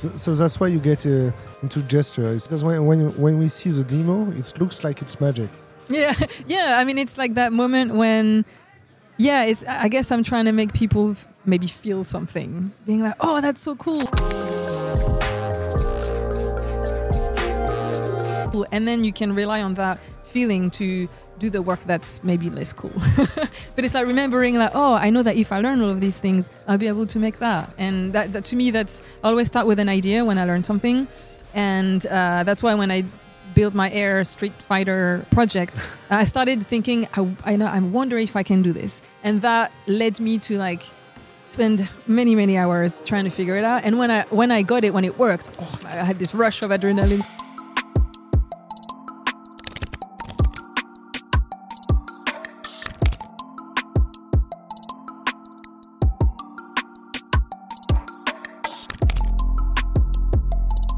So, that's why you get uh, into gesture. Because when, when when we see the demo, it looks like it's magic. Yeah, yeah. I mean, it's like that moment when, yeah, it's. I guess I'm trying to make people maybe feel something, being like, "Oh, that's so cool," and then you can rely on that feeling to do the work that's maybe less cool. but it's like remembering, like, oh, I know that if I learn all of these things, I'll be able to make that. And that, that to me, that's I always start with an idea when I learn something, and uh, that's why when I built my Air Street Fighter project, I started thinking, I, I know, I'm wondering if I can do this, and that led me to like spend many many hours trying to figure it out. And when I when I got it, when it worked, oh, I had this rush of adrenaline.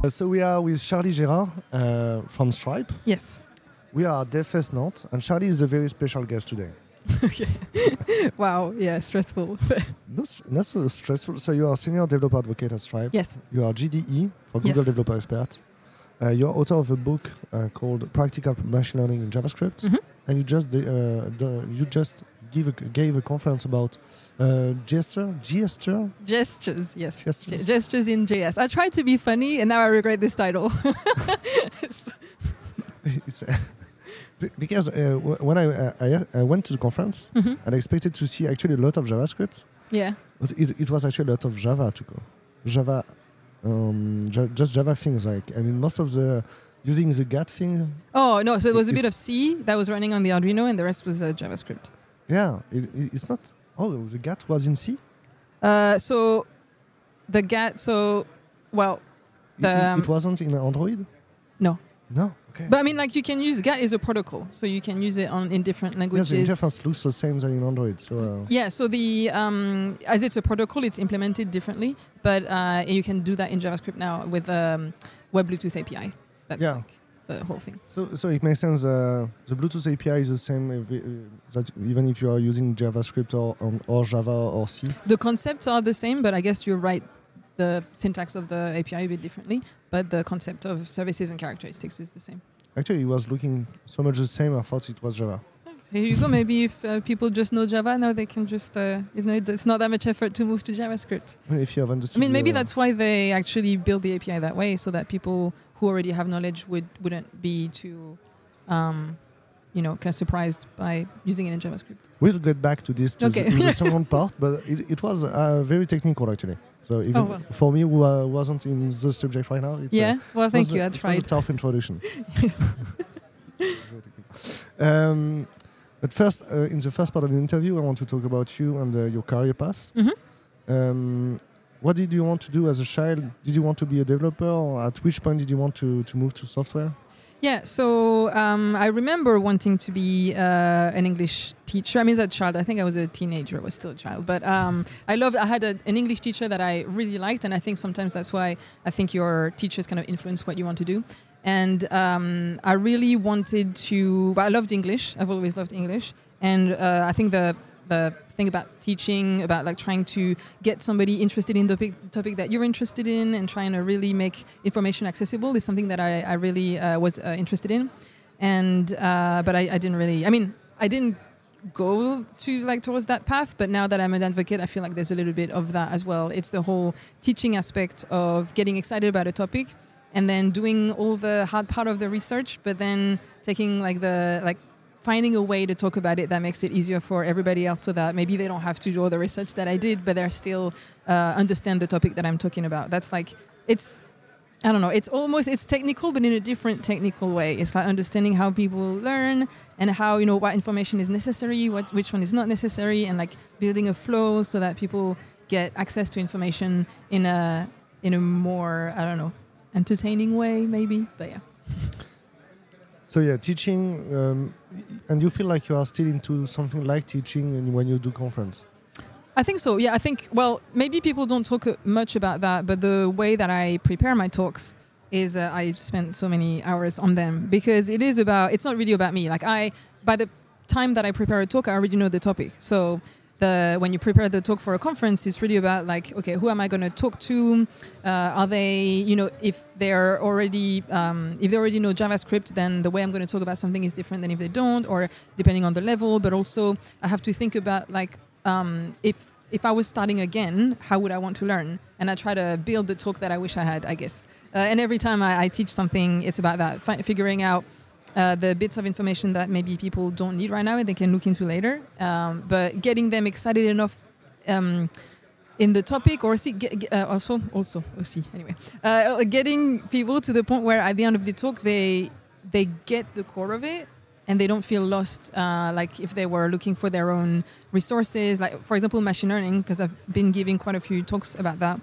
So we are with Charlie Gérard uh, from Stripe. Yes. We are Dev Fest Nantes, and Charlie is a very special guest today. okay. wow. Yeah. Stressful. Not, not so stressful. So you are senior developer advocate at Stripe. yes. You are GDE for Google Yes. Developer Expert. Uh, you're author of a book uh, called Practical Machine Learning in JavaScript, Mhm. and you just uh, you just give a, gave a conference about uh, gesture, gesture, Gestures. Yes. Gestures. Gestures in JS. I tried to be funny, and now I regret this title. Uh, because uh, when I, uh, I I went to the conference Mhm. and I expected to see actually a lot of JavaScript, Yeah. but it, it was actually a lot of Java to go. Java, um, just Java things. Like I mean, most of the using the GATT thing. Oh no! So it was a bit of C that was running on the Arduino, and the rest was uh, JavaScript. Yeah, it, it- it's not. Oh, the GATT was in C. Uh, so the GATT. So well, It- The, it, um, it wasn't in Android. No. No. Okay. but I mean, like you can use GATT is a protocol, so you can use it on in different languages. the interface looks the same than in Android. So uh, Yeah, so the um, as it's a protocol, it's implemented differently, but uh, you can do that in JavaScript now with um, Web Bluetooth API. That's Yeah. like the whole thing. so so it makes sense. Uh, the Bluetooth API is the same if, uh, that even if you are using JavaScript or um, or Java or C. The concepts are the same, but I guess you're right. The syntax of the API a bit differently, but the concept of services and characteristics is the same. Actually, it was looking so much the same. I thought it was Java. So here you go. Maybe if uh, people just know Java now, they can just uh, you know it's not that much effort to move to JavaScript. If you have understood. I mean, maybe that's why they actually build the API that way, so that people who already have knowledge would wouldn't be too, um, you know, kind of surprised by using it in JavaScript. We'll get back to this to Okay. the, in the second part, but it, it was uh, very technical actually. So even Oh, well. for me, who uh, wasn't in the subject right now, it's, uh, yeah. Well, thank you. a- I it was a tough introduction. Um, but first, uh, in the first part of the interview, I want to talk about you and uh, your career path. Mhm. Um, what did you want to do as a child? Did you want to be a developer, or at which point did you want to, to move to software? Yeah, so um, I remember wanting to be uh, an English teacher. I mean, as a child, I think I was a teenager, I was still a child. But um, I loved, I had a, an English teacher that I really liked, and I think sometimes that's why I think your teachers kind of influence what you want to do. And um, I really wanted to, but I loved English, I've always loved English. And uh, I think the, the thing about teaching, about like trying to get somebody interested in the topic, topic that you're interested in and trying to really make information accessible is something that I, I really uh, was uh, interested in. And uh, but I, I didn't really. I mean, I didn't go to like towards that path. But now that I'm an advocate, I feel like there's a little bit of that as well. It's the whole teaching aspect of getting excited about a topic and then doing all the hard part of the research, but then taking like the like finding a way to talk about it that makes it easier for everybody else so that maybe they don't have to do all the research that I did, but they're still uh, understand the topic that I'm talking about. That's like, it's, I don't know, it's almost, it's technical, but in a different technical way. It's like understanding how people learn and how, you know, what information is necessary, what, which one is not necessary, and like building a flow so that people get access to information in a, in a more, I don't know, entertaining way maybe, but yeah. So yeah, teaching, um, and you feel like you are still into something like teaching and when you do conference. I think so. Yeah, I think. Well, maybe people don't talk uh, much about that, but the way that I prepare my talks is uh, I spend so many hours on them because it is about. It's not really about me. Like I, by the time that I prepare a talk, I already know the topic. So the when you prepare the talk for a conference, it's really about like, okay, who am I going to talk to? Uh, are they, you know, if they're already um, if they already know JavaScript, then the way I'm going to talk about something is different than if they don't, or depending on the level. But also, I have to think about like um, if if I was starting again, how would I want to learn? And I try to build the talk that I wish I had, I guess. Uh, and every time I, I, teach something, it's about that, fi- figuring out uh, the bits of information that maybe people don't need right now and they can look into later. Um, but getting them excited enough um, in the topic, or see, uh, also, also, see, anyway, uh, getting people to the point where at the end of the talk they they get the core of it and they don't feel lost uh, like if they were looking for their own resources like for example machine learning because i've been giving quite a few talks about that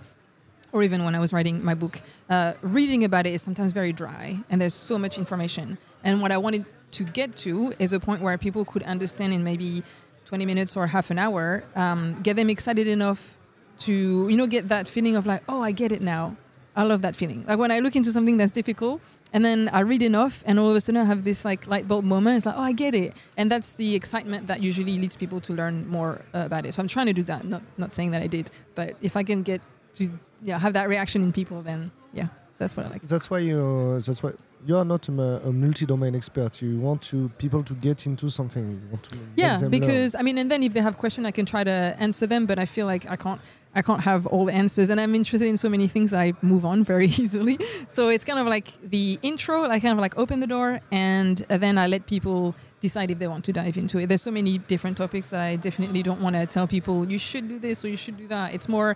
or even when i was writing my book. Uh, reading about it is sometimes very dry and there's so much information and what i wanted to get to is a point where people could understand in maybe 20 minutes or half an hour um, get them excited enough to you know get that feeling of like oh i get it now i love that feeling like when i look into something that's difficult and then I read enough, and all of a sudden I have this like light bulb moment. It's like, oh, I get it, and that's the excitement that usually leads people to learn more uh, about it. So I'm trying to do that. Not not saying that I did, but if I can get to have that reaction in people, then yeah, that's what I like. That's why you. That's why you are not a, a, multi-domain expert. You want to people to get into something. yeah, because learn. I mean, and then if they have questions, I can try to answer them. But I feel like I can't. I can't have all the answers, and I'm interested in so many things that I move on very easily. So it's kind of like the intro. I kind of like open the door, and then I let people decide if they want to dive into it. There's so many different topics that I definitely don't want to tell people you should do this or you should do that. It's more,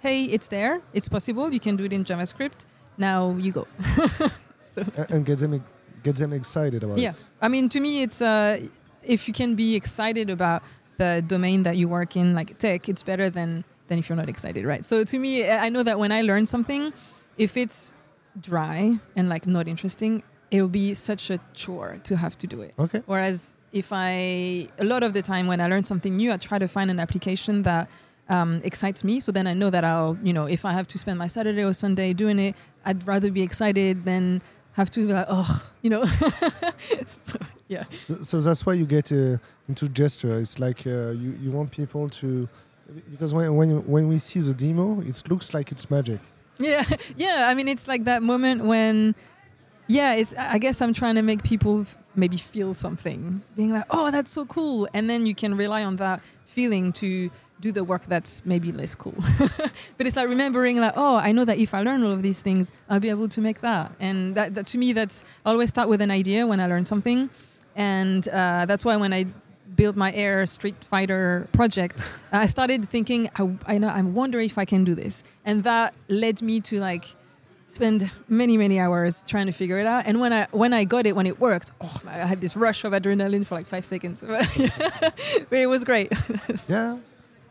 hey, it's there, it's possible. You can do it in JavaScript. Now you go. so and get them get them excited about yeah. it. Yeah, I mean, to me, it's uh, if you can be excited about the domain that you work in, like tech, it's better than than if you're not excited, right? So to me, I know that when I learn something, if it's dry and like not interesting, it'll be such a chore to have to do it. Okay. Whereas if I, a lot of the time when I learn something new, I try to find an application that um, excites me. So then I know that I'll, you know, if I have to spend my Saturday or Sunday doing it, I'd rather be excited than have to be like, oh, you know. so, yeah. So, so, that's why you get uh, into gesture. It's like uh, you, you want people to because when when when we see the demo, it looks like it's magic. Yeah, yeah. I mean, it's like that moment when, yeah, it's. I guess I'm trying to make people maybe feel something, being like, oh, that's so cool, and then you can rely on that feeling to do the work that's maybe less cool. but it's like remembering, like, oh, I know that if I learn all of these things, I'll be able to make that. And that, that to me, that's I always start with an idea when I learn something, and uh, that's why when I build my air Street Fighter project, I started thinking, I, I know, I wonder if I can do this, and that led me to like spend many many hours trying to figure it out. And when I when I got it, when it worked, oh, I had this rush of adrenaline for like five seconds, but it was great. yeah.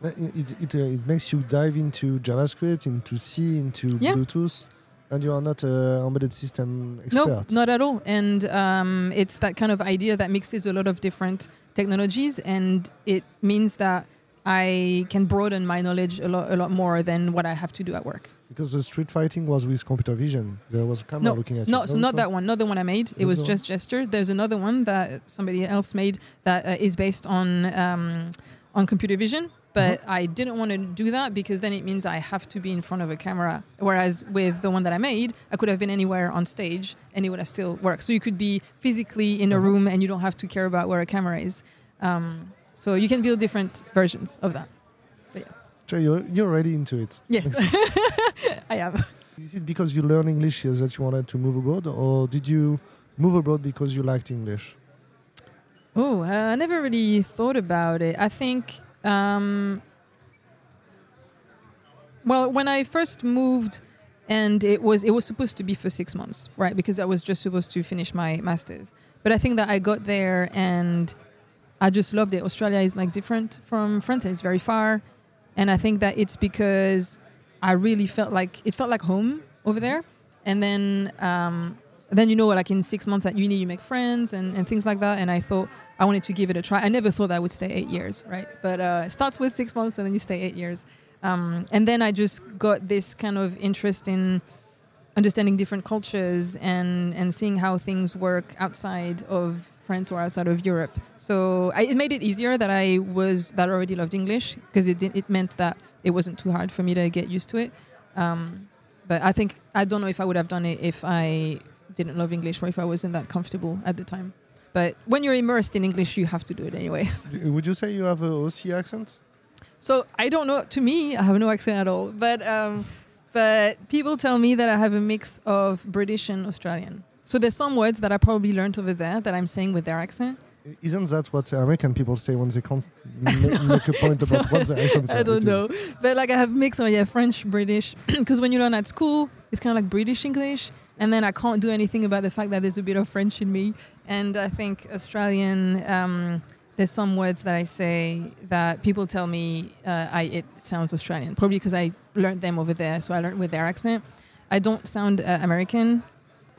It, it, uh, it makes you dive into JavaScript, into C, into yeah. Bluetooth and you are not an embedded system expert. No, not at all. And um, it's that kind of idea that mixes a lot of different technologies, and it means that I can broaden my knowledge a lot, a lot more than what I have to do at work. Because the street fighting was with computer vision. There was a camera no, looking at no, you. So not that one, not the one I made. It was just gesture. There's another one that somebody else made that uh, is based on um, on computer vision but mm-hmm. I didn't want to do that because then it means I have to be in front of a camera. Whereas with the one that I made, I could have been anywhere on stage and it would have still worked. So you could be physically in a uh-huh. room and you don't have to care about where a camera is. Um, so you can build different versions of that. But yeah. So you're, you're already into it. Yes, I am. Is it because you learn English here that you wanted to move abroad, or did you move abroad because you liked English? Oh, uh, I never really thought about it. I think um, well, when I first moved, and it was it was supposed to be for six months, right? Because I was just supposed to finish my masters. But I think that I got there and I just loved it. Australia is like different from France. It's very far, and I think that it's because I really felt like it felt like home over there. And then um, then you know, like in six months at uni, you make friends and, and things like that. And I thought I wanted to give it a try. I never thought I would stay eight years, right? But uh, it starts with six months and then you stay eight years. Um, and then I just got this kind of interest in understanding different cultures and, and seeing how things work outside of France or outside of Europe. So I, it made it easier that I was that I already loved English because it it meant that it wasn't too hard for me to get used to it. Um, but I think I don't know if I would have done it if I didn't love English or if I wasn't that comfortable at the time. But when you're immersed in English, you have to do it anyway. Would you say you have a Aussie accent? So I don't know. To me, I have no accent at all. But um, but people tell me that I have a mix of British and Australian. So there's some words that I probably learned over there that I'm saying with their accent. Isn't that what American people say when they can't make a point about what the accent I don't know. But like I have mix of yeah, French, British. Because when you learn at school, it's kind of like British English. And then I can't do anything about the fact that there's a bit of French in me. And I think Australian, um, there's some words that I say that people tell me uh, I, it sounds Australian, probably because I learned them over there. So I learned with their accent. I don't sound uh, American,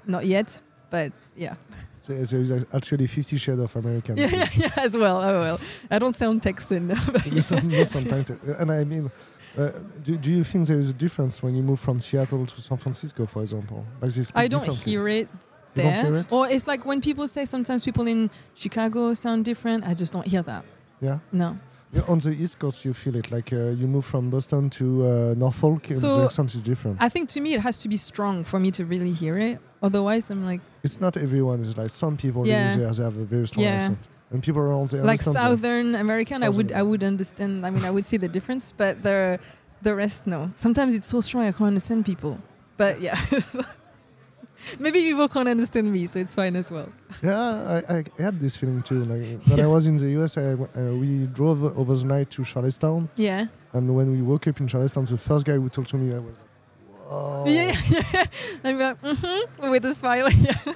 not yet, but yeah. So there is actually 50 Shades of American. Yeah, yeah, yeah, as well. Oh, well. I don't sound Texan. sometimes. And I mean, uh, do, do you think there is a difference when you move from Seattle to San Francisco, for example? Like this I don't hear it there. It? Or it's like when people say sometimes people in Chicago sound different. I just don't hear that. Yeah. No. Yeah, on the East Coast, you feel it like uh, you move from Boston to uh, Norfolk, so the accent is different. I think to me it has to be strong for me to really hear it. Otherwise, I'm like. It's not everyone. It's like some people yeah. there, they have a very strong yeah. accent, and people around there like Southern that. American. Southern I would I would understand. I mean, I would see the difference, but the the rest no. Sometimes it's so strong I can't understand people. But yeah. Maybe people can't understand me, so it's fine as well. Yeah, I, I had this feeling too. Like when I was in the US, I, uh, we drove over the night to Charlestown. Yeah. And when we woke up in Charlestown, the first guy who talked to me, I was like, "Whoa!" Yeah, yeah. I'm like, mm-hmm, with a smile. yeah.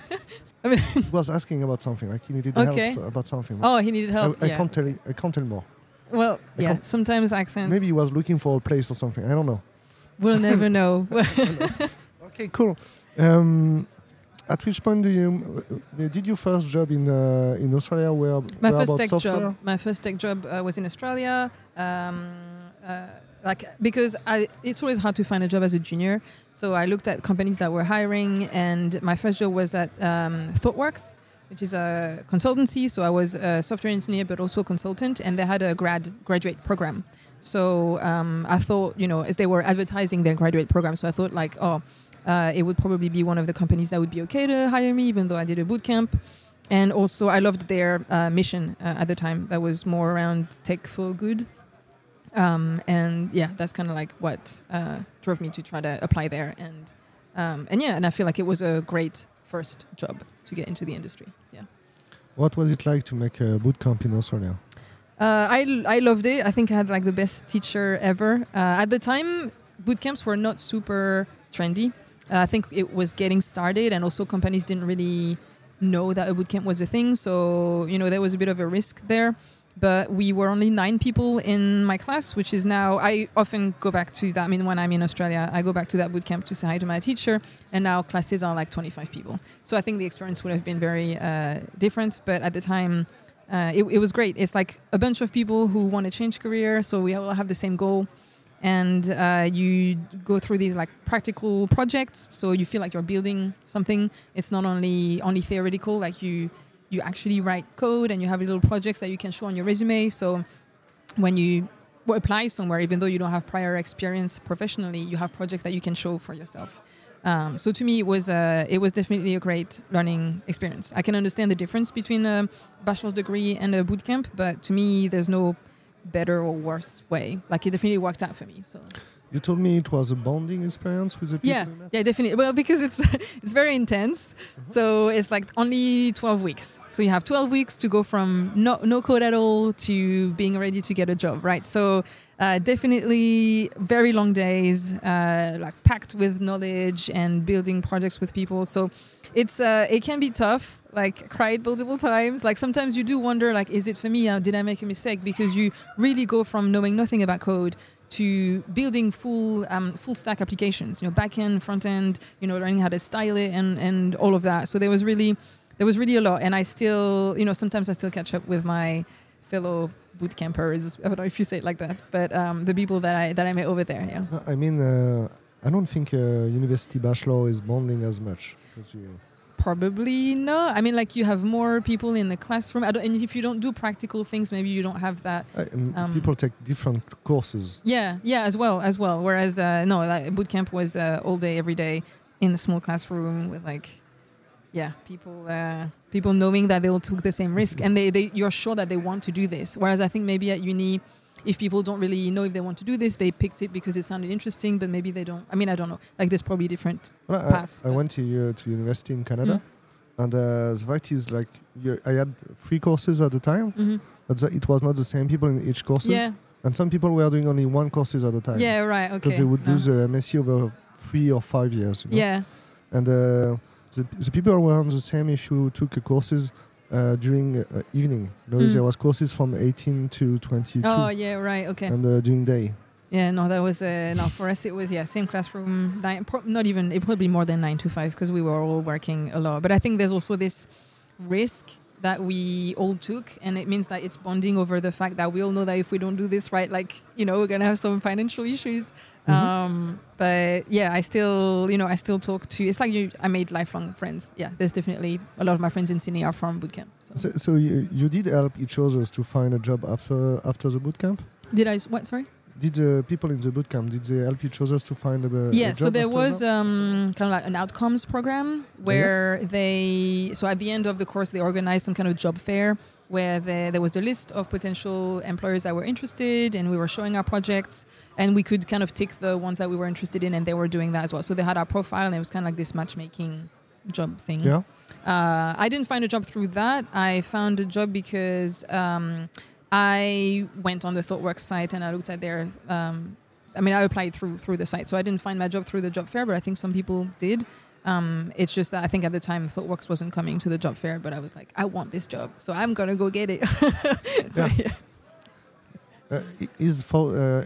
I mean, he was asking about something. Like he needed okay. help about something. Oh, he needed help. I, I yeah. can't tell. I can't tell more. Well, I yeah. Sometimes accents. Maybe he was looking for a place or something. I don't know. We'll never know. Okay, cool. Um, at which point do you uh, did your first job in uh, in Australia? Where my where first tech software? job. My first tech job uh, was in Australia. Um, uh, like because I, it's always hard to find a job as a junior. So I looked at companies that were hiring, and my first job was at um, ThoughtWorks, which is a consultancy. So I was a software engineer, but also a consultant, and they had a grad graduate program. So um, I thought, you know, as they were advertising their graduate program, so I thought like, oh uh, it would probably be one of the companies that would be okay to hire me, even though I did a boot camp. And also, I loved their uh, mission uh, at the time. That was more around tech for good. Um, and yeah, that's kind of like what uh, drove me to try to apply there. And um, and yeah, and I feel like it was a great first job to get into the industry. Yeah. What was it like to make a boot camp in Australia? Uh, I, I loved it. I think I had like the best teacher ever. Uh, at the time, boot camps were not super trendy. Uh, I think it was getting started, and also companies didn't really know that a bootcamp was a thing. So you know there was a bit of a risk there. But we were only nine people in my class, which is now I often go back to that. I mean, when I'm in Australia, I go back to that bootcamp to say hi to my teacher, and now classes are like 25 people. So I think the experience would have been very uh, different. But at the time, uh, it, it was great. It's like a bunch of people who want to change career, so we all have the same goal and uh, you go through these like practical projects so you feel like you're building something. It's not only only theoretical like you you actually write code and you have little projects that you can show on your resume. So when you apply somewhere even though you don't have prior experience professionally you have projects that you can show for yourself. Um, so to me it was uh, it was definitely a great learning experience. I can understand the difference between a bachelor's degree and a bootcamp but to me there's no better or worse way. Like it definitely worked out for me. So. You told me it was a bonding experience with the people. Yeah, yeah, definitely. Well, because it's it's very intense. Mm-hmm. So it's like only twelve weeks. So you have twelve weeks to go from no no code at all to being ready to get a job, right? So uh, definitely very long days, uh, like packed with knowledge and building projects with people. So it's uh, it can be tough. Like cried multiple times. Like sometimes you do wonder, like, is it for me? Uh, did I make a mistake? Because you really go from knowing nothing about code to building full um, full stack applications. You know, back end, front end. You know, learning how to style it and and all of that. So there was really there was really a lot. And I still, you know, sometimes I still catch up with my fellow boot campers. I don't know if you say it like that, but um, the people that I that I met over there. Yeah. I mean, uh, I don't think uh, university bachelor is bonding as much because you Probably no. I mean, like you have more people in the classroom. I don't, and if you don't do practical things, maybe you don't have that. Um, people take different courses. Yeah, yeah, as well, as well. Whereas uh, no, like, boot camp was uh, all day, every day in the small classroom with like, yeah, people, uh, people knowing that they all took the same risk and they, they, you're sure that they want to do this. Whereas I think maybe at uni, if people don't really know if they want to do this, they picked it because it sounded interesting, but maybe they don't. I mean, I don't know. Like, there's probably different. Well, I- paths, I, but- went to uh, to university in Canada, Mm. and uh, the fact is like you, I had three courses at the time, hmm but the, it was not the same people in each courses. Yeah, And some people were doing only one courses at a time. yeah, right. Okay. Because they would do the MSc over three or five years. You know? Yeah, And uh, the, the people were on the same if you took courses uh, during uh, evening. Know, Mm. There was courses from 18 to 22 Oh, yeah, right. Okay. and uh, during day. Yeah, no, that was uh, no for us. It was yeah, same classroom. Nine, pro- not even it probably more than nine to five because we were all working a lot. But I think there's also this risk that we all took, and it means that it's bonding over the fact that we all know that if we don't do this right, like you know, we're gonna have some financial issues. Mhm. Um, but yeah, I still you know I still talk to. It's like you, I made lifelong friends. Yeah, there's definitely a lot of my friends in Sydney are from bootcamp. So. So, so you, you did help each other to find a job after after the bootcamp? Did i what? Sorry. Did the people in the bootcamp did they help each other to find a, a yeah job so there was um, kind of like an outcomes program where they so at the end of the course they organized some kind of job fair where there, there was a list of potential employers that were interested and we were showing our projects and we could kind of tick the ones that we were interested in and they were doing that as well so they had our profile and it was kind of like this matchmaking job thing yeah. uh, I didn't find a job through that. I found a job because um, I went on the ThoughtWorks site and I looked at their. Um, I mean, I applied through through the site, so I didn't find my job through the job fair, but I think some people did. Um, it's just that I think at the time ThoughtWorks wasn't coming to the job fair, but I was like, I want this job, so I'm gonna go get it. Yeah. Uh, is for uh,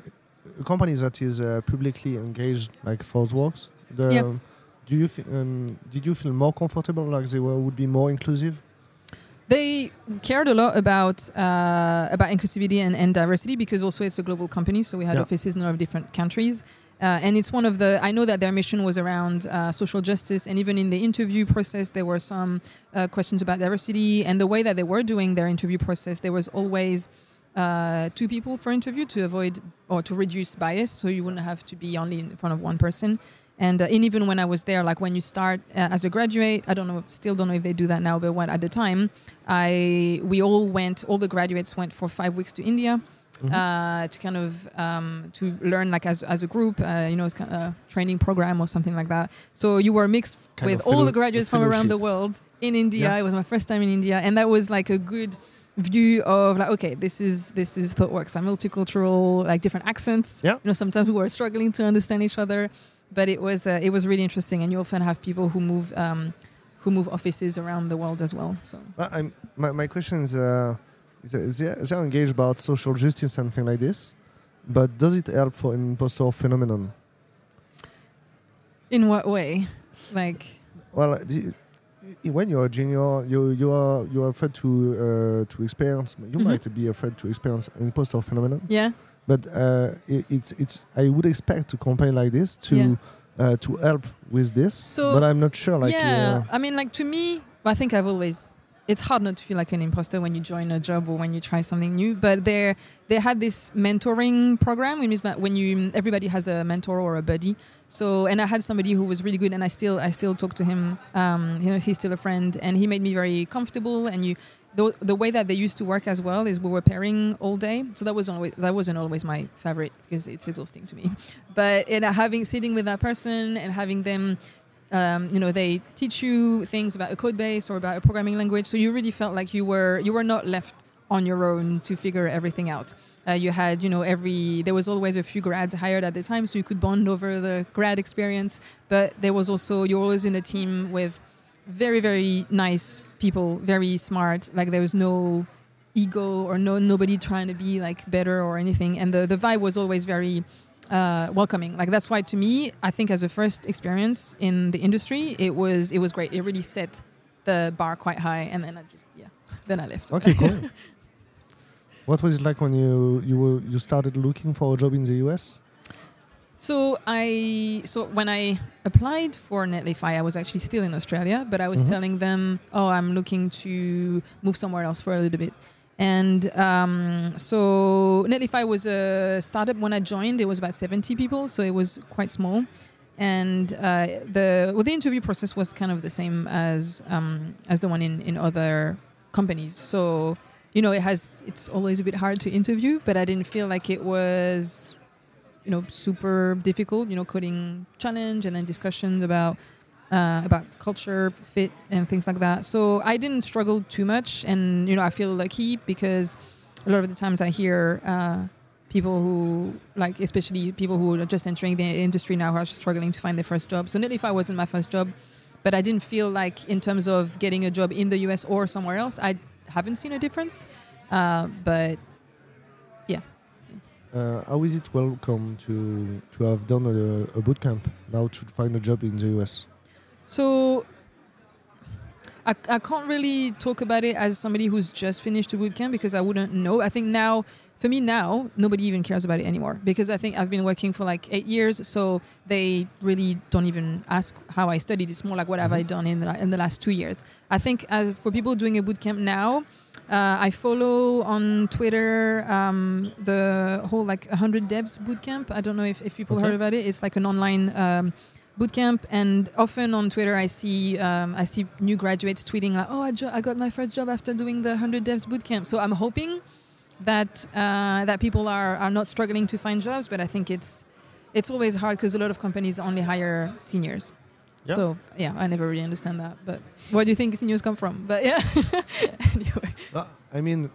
a company that is uh, publicly engaged like ThoughtWorks. The, Yeah. Do you um, did you feel more comfortable like they were, would be more inclusive? They cared a lot about uh, about inclusivity and, and diversity because also it's a global company, so we had Yeah. offices in a lot of different countries. Uh, and it's one of the. I know that their mission was around uh, social justice, and even in the interview process, there were some uh, questions about diversity. And the way that they were doing their interview process, there was always uh, two people for interview to avoid or to reduce bias, so you wouldn't have to be only in front of one person. And, uh, and even when I was there, like when you start uh, as a graduate, I don't know, still don't know if they do that now, but when at the time, I we all went, all the graduates went for five weeks to India Mhm. uh, to kind of um, to learn like as, as a group, uh, you know, it's kind of a training program or something like that. So you were mixed Kind with all fellow- the graduates from around the world in India. Yeah. It was my first time in India, and that was like a good view of like okay this is this is thoughtworks like multicultural like different accents Yeah. you know sometimes we were struggling to understand each other but it was uh, it was really interesting and you often have people who move um, who move offices around the world as well so Uh, I'm, my, my question is, uh, is, is they, are engaged about social justice and things like this, but does it help for impostor phenomenon? in what way like Well, when you're a junior, you you are you are afraid to uh, to experience. You Mhm. might be afraid to experience an impostor phenomenon, yeah but uh, it, it's it's. I would expect a company like this to Yeah. uh, to help with this, So- but I'm not sure. Like, yeah, uh, I mean, like to me, I think I've always. It's hard not to feel like an imposter when you join a job or when you try something new. But there, they had this mentoring program, which means that when you everybody has a mentor or a buddy. So, and I had somebody who was really good, and I still I still talk to him. Um, you know, he's still a friend, and he made me very comfortable. And you, the, the way that they used to work as well is we were pairing all day. So that was always that wasn't always my favorite because it's exhausting to me. But in having sitting with that person and having them um, you know they teach you things about a code base or about a programming language so you really felt like you were you were not left on your own to figure everything out uh, you had you know every there was always a few grads hired at the time so you could bond over the grad experience but there was also you're always in a team with very very nice people very smart like there was no ego or no nobody trying to be like better or anything and the, the vibe was always very uh, welcoming. Like that's why to me, I think as a first experience in the industry, it was it was great. It really set the bar quite high, and then I just yeah, then I left. okay, cool. what was it like when you you were you started looking for a job in the US? So I so when I applied for Netlify, I was actually still in Australia, but I was Mhm. telling them, "Oh, I'm looking to move somewhere else for a little bit." And um, so Netlify was a startup when I joined. It was about 70 people, so it was quite small. And uh, the well, the interview process was kind of the same as um, as the one in, in other companies. So you know, it has it's always a bit hard to interview, but I didn't feel like it was you know super difficult. You know, coding challenge and then discussions about uh, about culture fit and things like that. So I didn't struggle too much, and you know I feel lucky because a lot of the times I hear uh, people who like, especially people who are just entering the industry now who are struggling to find their first job. So not if I wasn't my first job, but I didn't feel like in terms of getting a job in the US or somewhere else, I haven't seen a difference. Uh, but Uh, how is it welcome to to have done a, a boot camp now to find a job in the US? So I, I can't really talk about it as somebody who's just finished a bootcamp because I wouldn't know. I think now, for me now, nobody even cares about it anymore because I think I've been working for like eight years, so they really don't even ask how I studied. It's more like what have I done in the, in the last two years. I think as for people doing a bootcamp now, uh, I follow on Twitter um, the whole like 100 devs bootcamp. I don't know if, if people Okay. heard about it. It's like an online um, bootcamp, and often on Twitter I see um, I see new graduates tweeting like, "Oh, I, jo- I got my first job after doing the 100 devs bootcamp." So I'm hoping that uh, that people are are not struggling to find jobs, but I think it's it's always hard because a lot of companies only hire seniors. Yeah. So yeah, I never really understand that. But where do you think seniors come from? But yeah, anyway. Uh, I mean,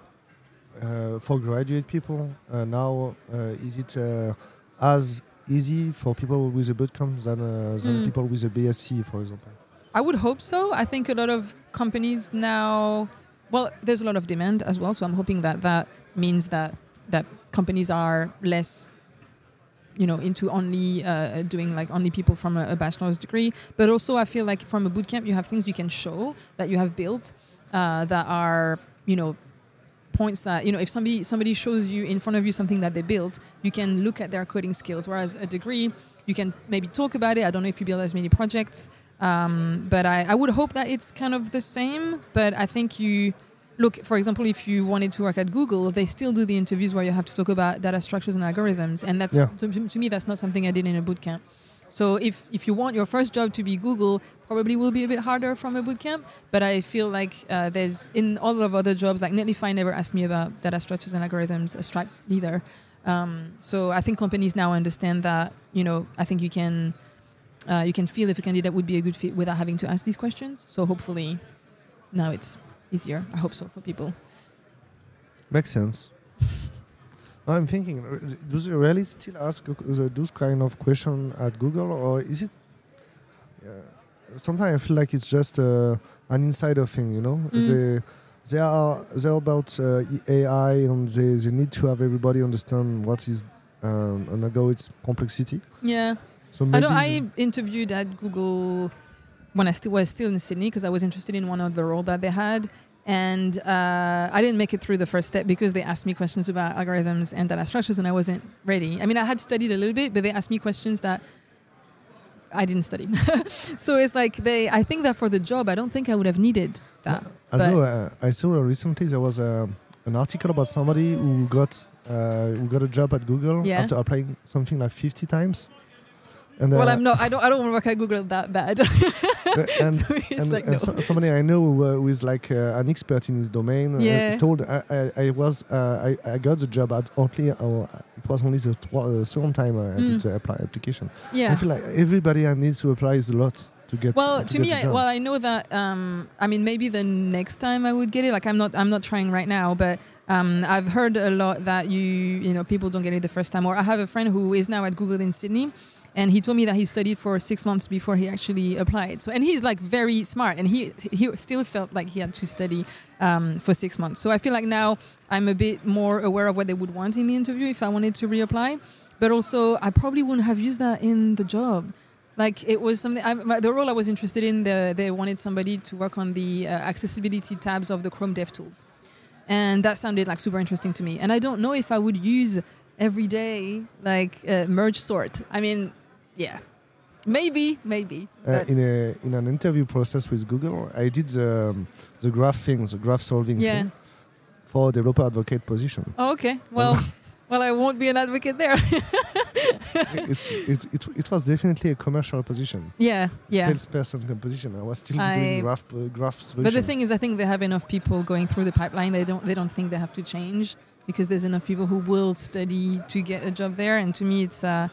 uh, for graduate people uh, now, uh, is it uh, as easy for people with a bootcamp than uh, than Mm. people with a BSc, for example? I would hope so. I think a lot of companies now, well, there's a lot of demand as well. So I'm hoping that that means that that companies are less, you know, into only uh, doing like only people from a, a bachelor's degree. But also, I feel like from a bootcamp, you have things you can show that you have built uh, that are, you know, points that you know if somebody somebody shows you in front of you something that they built you can look at their coding skills. Whereas a degree you can maybe talk about it. I don't know if you build as many projects um, but I, I would hope that it's kind of the same. But i think you look for example if you wanted to work at google they still do the interviews where you have to talk about data structures and algorithms. And that's Yeah. to, to me that's not something i did in a bootcamp so if, if you want your first job to be Google, probably will be a bit harder from a bootcamp. But I feel like uh, there's in all of other jobs, like Netlify never asked me about data structures and algorithms, a Stripe neither. Um, so I think companies now understand that you know I think you can uh, you can feel if a candidate would be a good fit without having to ask these questions. So hopefully now it's easier. I hope so for people. Makes sense. I'm thinking, do they really still ask those kind of questions at Google, or is it? Uh, sometimes I feel like it's just uh, an insider thing, you know. Mm. They they are they're about uh, AI, and they, they need to have everybody understand what is um, an algorithm's complexity. Yeah. So I. I interviewed at Google when I still was still in Sydney because I was interested in one of the role that they had, and uh, I didn't make it through the first step because they asked me questions about algorithms and data structures, and I wasn't ready. I mean, I had studied a little bit, but they asked me questions that I didn't study. so it's like they. I think that for the job, I don't think I would have needed that. Also, uh, I saw recently there was a, an article about somebody who got uh, who got a job at Google Yeah. after applying something like 50 times. And, well, uh, I'm not. I don't. I don't work at Google that bad. uh, and and, like and no. so- somebody I know who, uh, who is like uh, an expert in his domain uh, told I, I, I was uh, I, I got the job at only uh, it was only the tw- uh, second time I did Mm. the apply application. yeah. I feel like everybody needs to apply is a lot to get. well to, to me I, well i know that um, i mean maybe the next time i would get it like i'm not i'm not trying right now but um, i've heard a lot that you you know people don't get it the first time or i have a friend who is now at google in sydney and he told me that he studied for six months before he actually applied so and he's like very smart and he he still felt like he had to study um, for six months so i feel like now i'm a bit more aware of what they would want in the interview if i wanted to reapply but also i probably wouldn't have used that in the job like it was something I, the role I was interested in. The, they wanted somebody to work on the uh, accessibility tabs of the Chrome DevTools, and that sounded like super interesting to me. And I don't know if I would use every day, like uh, merge sort. I mean, yeah, maybe, maybe. Uh, in a in an interview process with Google, I did the um, the graph thing, the graph solving Yeah. thing for developer advocate position. oh, okay. Well, well, I won't be an advocate there. it's, it's, it, it was definitely a commercial position. yeah, yeah. Salesperson position. I was still I- doing graph uh, graph solution. But the thing is, I think they have enough people going through the pipeline. They don't. They don't think they have to change because there's enough people who will study to get a job there. And to me, it's. Uh,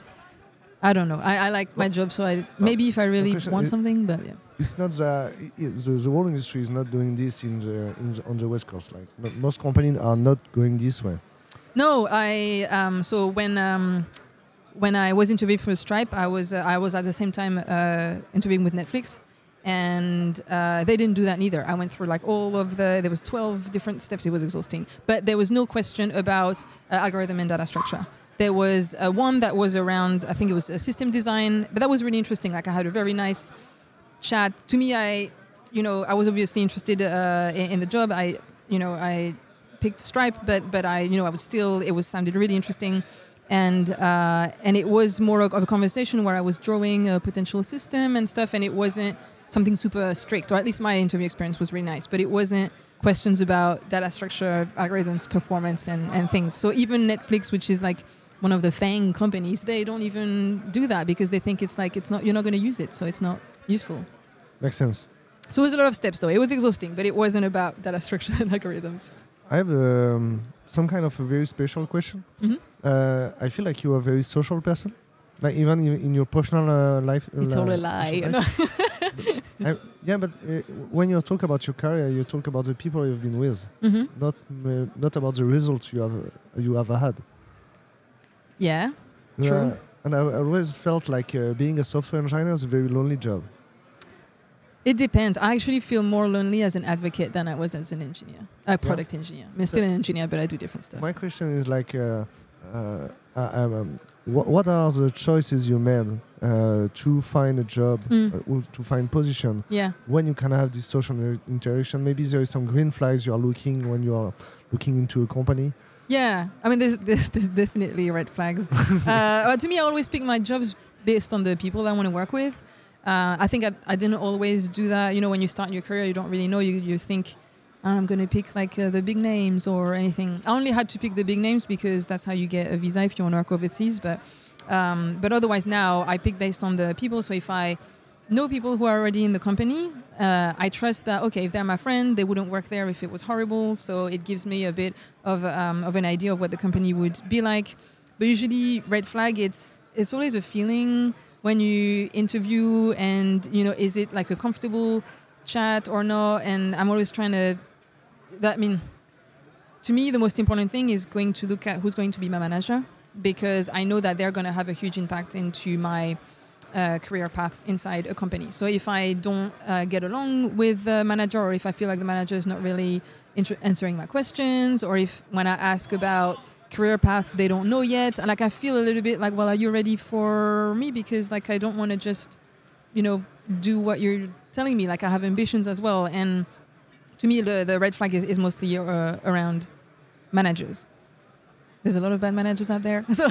I don't know. I, I like my job, so I maybe if I really question want something, but yeah. it's not the, i- the the whole industry is not doing this in the, in the on the west coast. Like most companies are not going this way. No, I um, so when um, when I was interviewed for Stripe, I was uh, I was at the same time uh, interviewing with Netflix, and uh, they didn't do that neither. I went through like all of the there was twelve different steps. It was exhausting, but there was no question about uh, algorithm and data structure. There was uh, one that was around I think it was a system design, but that was really interesting. Like I had a very nice chat. To me, I you know I was obviously interested uh, in, the job. I you know I picked Stripe, but but I you know I was still it was sounded really interesting, and uh, and it was more of a conversation where I was drawing a potential system and stuff, and it wasn't something super strict, or at least my interview experience was really nice, but it wasn't questions about data structure, algorithms, performance, and and things. So even Netflix, which is like one of the FANG companies, they don't even do that because they think it's like it's not you're not going to use it, so it's not useful. Makes sense. So it was a lot of steps though. It was exhausting, but it wasn't about data structure and algorithms. I have um, some kind of a very special question. Mhm. Uh, I feel like you are a very social person. Like even in, your personal uh, life. uh, It's all a lie. you know? life. I- yeah, but uh, when you talk about your career, you talk about the people you've been with, Mhm. not uh, not about the results you have uh, you have had. Yeah. True. Yeah, and I, always felt like uh, being a software engineer is a very lonely job. It depends. I actually feel more lonely as an advocate than I was as an engineer, a product engineer. I'm still an engineer, but I do different stuff. My question is like, uh, uh, um, what, what are the choices you made uh, to find a job, Mm. uh, to find position Yeah. when you can have this social interaction? Maybe there is some green flags you are looking when you are looking into a company. Yeah. I mean, there's, there's, there's definitely red flags. uh, to me, I always pick my jobs based on the people that I want to work with. Uh, I think I, I didn't always do that. You know, when you start your career, you don't really know. You, you think, "Oh, I'm going to pick like uh, the big names or anything. I only had to pick the big names because that's how you get a visa if you want to work overseas. But um, but otherwise, now I pick based on the people. So if I know people who are already in the company, uh, I trust that okay, if they're my friend, they wouldn't work there if it was horrible. So it gives me a bit of um, of an idea of what the company would be like. But usually, red flag, it's it's always a feeling when you interview, and you know, is it like a comfortable chat or not? And I'm always trying to. That I mean, to me, the most important thing is going to look at who's going to be my manager because I know that they're going to have a huge impact into my uh, career path inside a company. So if I don't uh, get along with the manager, or if I feel like the manager is not really inter- answering my questions, or if when I ask about career paths they don't know yet, like I feel a little bit like, well, are you ready for me? Because like I don't want to just, you know, do what you're telling me. Like I have ambitions as well, and to me, the the red flag is, is mostly uh, around managers. There's a lot of bad managers out there, so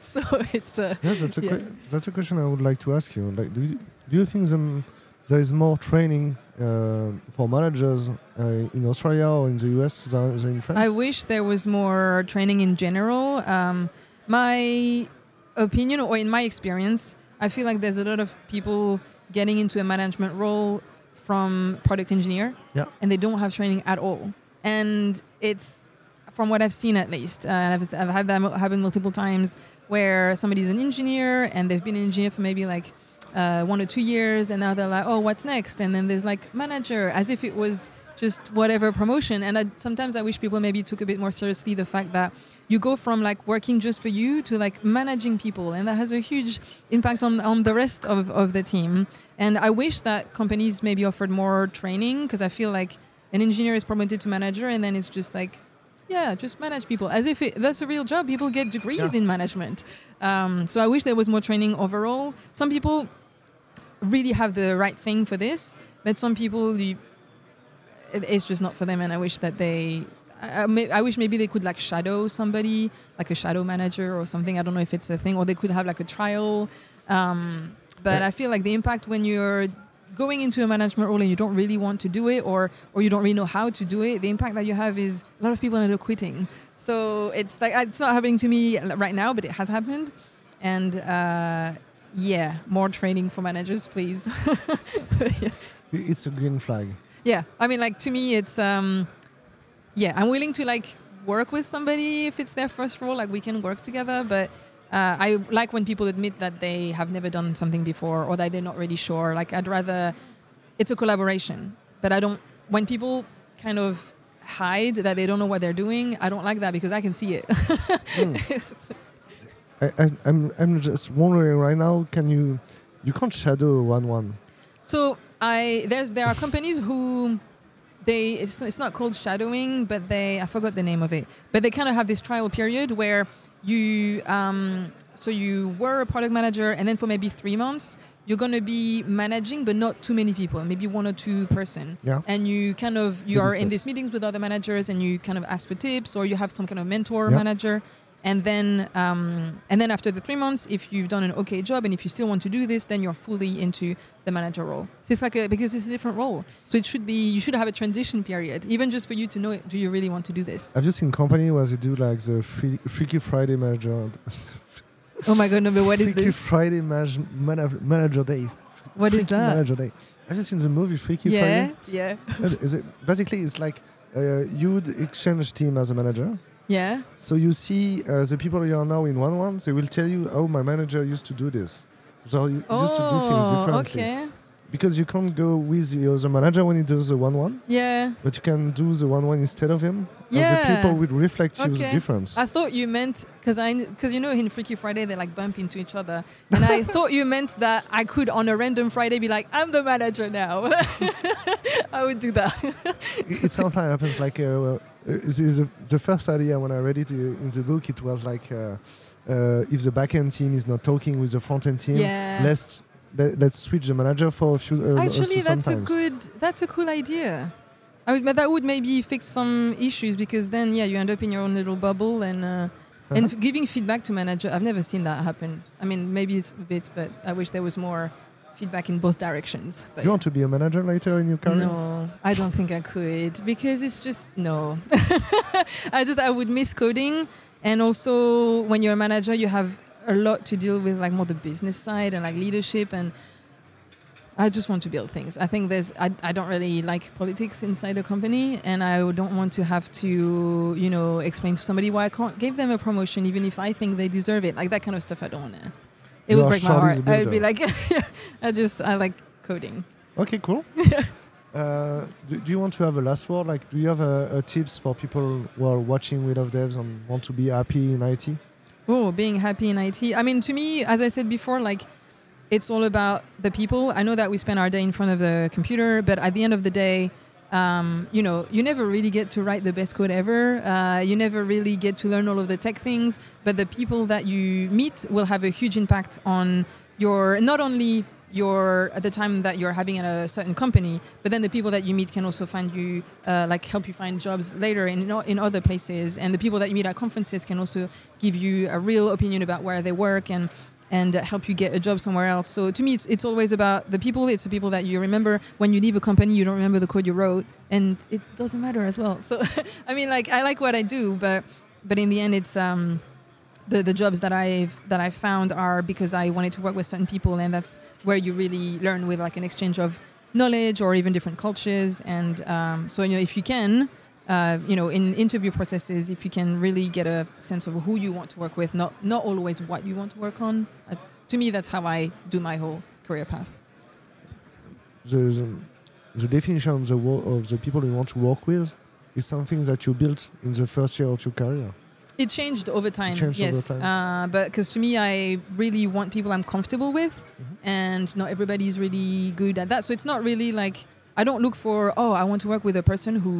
so it's uh, Yes, that's a Yeah. que- that's a question I would like to ask you. Like, do you, do you think the, there is more training uh, for managers uh, in Australia or in the US than, than in France? I wish there was more training in general. Um, my opinion, or in my experience, I feel like there's a lot of people getting into a management role from product engineer, Yeah. and they don't have training at all. And it's from what I've seen at least. Uh, I've, I've had that happen multiple times where somebody's an engineer and they've been an engineer for maybe like uh, one or two years, and now they're like, oh, what's next? And then there's like manager, as if it was just whatever promotion. And I, sometimes I wish people maybe took a bit more seriously the fact that you go from like working just for you to like managing people, and that has a huge impact on on the rest of, of the team. And I wish that companies maybe offered more training because I feel like an engineer is promoted to manager, and then it's just like yeah, just manage people as if it, that's a real job. People get degrees Yeah. in management. Um, so I wish there was more training overall. Some people really have the right thing for this, but some people, you, it, it's just not for them. And I wish that they, I, I may- I wish maybe they could like shadow somebody, like a shadow manager or something. I don't know if it's a thing, or they could have like a trial. Um, but Yeah. I feel like the impact when you're going into a management role and you don't really want to do it, or or you don't really know how to do it, the impact that you have is a lot of people end up quitting. So it's like it's not happening to me right now, but it has happened, and uh, yeah, more training for managers, please. I- It's a green flag. Yeah, I mean, like to me, it's um, yeah, I'm willing to like work with somebody if it's their first role. Like we can work together, but uh, I like when people admit that they have never done something before or that they're not really sure. Like I'd rather it's a collaboration, but I don't when people kind of hide that they don't know what they're doing. I don't like that because I can see it. Mm. I, I, I'm I'm just wondering right now. Can you you can't shadow one one? So I there's there are companies who they it's, it's not called shadowing, but they I forgot the name of it. But they kind of have this trial period where you um, so you were a product manager and then for maybe three months you're going to be managing but not too many people maybe one or two person Yeah. and you kind of you are in these meetings with other managers and you kind of ask for tips or you have some kind of mentor Yeah. manager and then um, and then after the three months if you've done an okay job and if you still want to do this then you're fully into the manager role so it's like a because it's a different role so it should be you should have a transition period even just for you to know it, do you really want to do this Have you seen company where they do like the free, Freaky Friday manager? oh my god no but what is it? Freaky this Friday manage, mana- manager day. what is Freaky that Manager day. Have you seen the movie Freaky yeah Friday? yeah Is it basically it's like uh, you'd exchange team as a manager. Yeah So you see uh, the people you are now in one one. They will tell you, "Oh, my manager used to do this." So you used to do things oh differently okay because you can't go with the other manager when he does the one one, yeah but you can do the one one instead of him. And Yeah. the people will reflect you the difference. I thought you meant because I because you know in Freaky Friday they like bump into each other, and I thought you meant that I could on a random Friday be like I'm the manager now. I would do that. it it sometimes happens like uh, uh, the, the, the first idea when I read it uh, in the book, it was like uh, uh, if the backend team is not talking with the front end team, yeah. let's let, let's switch the manager for a few. Uh, Actually, that's a good that's a cool idea. I mean, but that would maybe fix some issues because then yeah you end up in your own little bubble and. Uh, and Uh-huh. giving feedback to manager, I've never seen that happen. I mean, maybe it's a bit, but I wish there was more feedback in both directions. But Do you want to be a manager later in your career? No, I don't think I could because it's just no. I just I would miss coding, and also when you're a manager, you have a lot to deal with, like more the business side and like leadership, and I just want to build things. I think there's I, I don't really like politics inside a company, and I don't want to have to you know explain to somebody why I can't give them a promotion even if I think they deserve it. Like that kind of stuff, I don't want to. It You would break my heart. I'd be like, I just I like coding. Okay, cool. uh, do, do you want to have a last word? Like, do you have a, a tips for people who are watching We Love Devs and want to be happy in IT? Oh, being happy in IT. I mean, to me, as I said before, like it's all about the people. I know that we spend our day in front of the computer, but at the end of the day, um, you know, you never really get to write the best code ever. Uh, you never really get to learn all of the tech things, but the people that you meet will have a huge impact on your not only your at the time that you're having at a certain company, but then the people that you meet can also find you uh, like help you find jobs later in in other places, and the people that you meet at conferences can also give you a real opinion about where they work and and help you get a job somewhere else. So to me, it's, it's always about the people. It's the people that you remember when you leave a company. You don't remember the code you wrote, and it doesn't matter as well. So I mean, like I like what I do, but but in the end, it's um, the the jobs that I've that I found are because I wanted to work with certain people, and that's where you really learn with like an exchange of knowledge or even different cultures. And um, so you know, if you can. Uh, you know, in interview processes, if you can really get a sense of who you want to work with, not not always what you want to work on. Uh, to me, that's how I do my whole career path. The, the, the definition of the, of the people you want to work with is something that you built in the first year of your career. It changed over time. changed over yes, time. Uh, but because to me, I really want people I'm comfortable with, Mhm. and not everybody's really good at that. So it's not really like I don't look for oh I want to work with a person who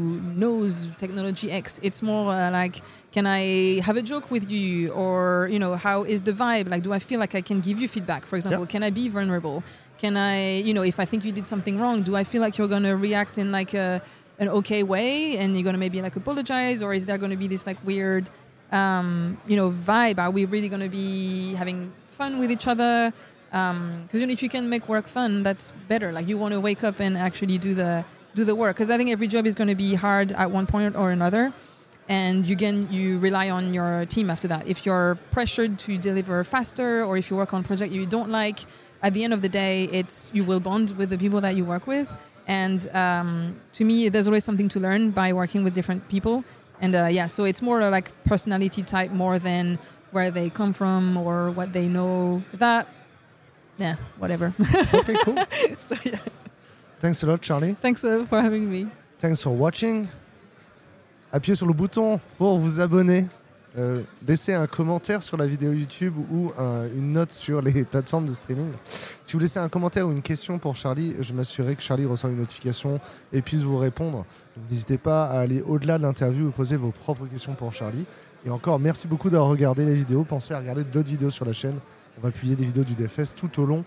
knows technology X. It's more uh, like can I have a joke with you, or you know how is the vibe? Like do I feel like I can give you feedback? For example, can I be vulnerable? Can I you know if I think you did something wrong, do I feel like you're gonna react in like a an okay way and you're going to maybe like apologize or is there going to be this like weird um, you know vibe are we really going to be having fun with each other? Because um, you know, if you can make work fun that's better. Like you want to wake up and actually do the do the work. Because i think every job is going to be hard at one point or another and you can you rely on your team after that. If you're pressured to deliver faster or if you work on project you don't like at the end of the day it's you will bond with the people that you work with. And um, to me, there's always something to learn by working with different people. And uh, yeah, so it's more like personality type more than where they come from or what they know. That, yeah, whatever. okay, cool. so yeah. Thanks a lot, Charlie. Thanks uh, for having me. Thanks for watching. Appuyez sur le bouton pour vous abonner. Euh, laissez un commentaire sur la vidéo YouTube ou une note sur les plateformes de streaming. Si vous laissez un commentaire ou une question pour Charlie, je m'assurerai que Charlie reçoit une notification et puisse vous répondre. N'hésitez pas à aller au-delà de l'interview et poser vos propres questions pour Charlie. Et encore, merci beaucoup d'avoir regardé les vidéos. Pensez à regarder d'autres vidéos sur la chaîne. On va publier des vidéos du DFS tout au long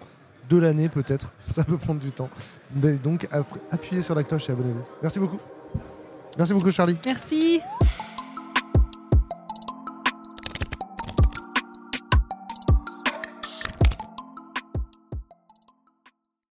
de l'année peut-être. Ça peut prendre du temps. Mais donc appuyez sur la cloche et abonnez-vous. Merci beaucoup. Merci beaucoup Charlie. Merci.